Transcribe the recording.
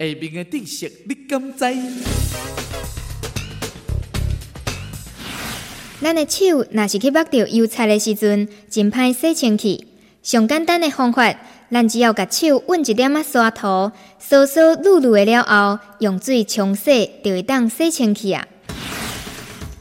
下面的知识你敢知？咱的手若是去挖掉油菜的时阵，真歹洗清气。上简单的方法，咱只要把手揾一点仔沙土，搜搜露露的了后，用水冲洗，就会当洗清气啊。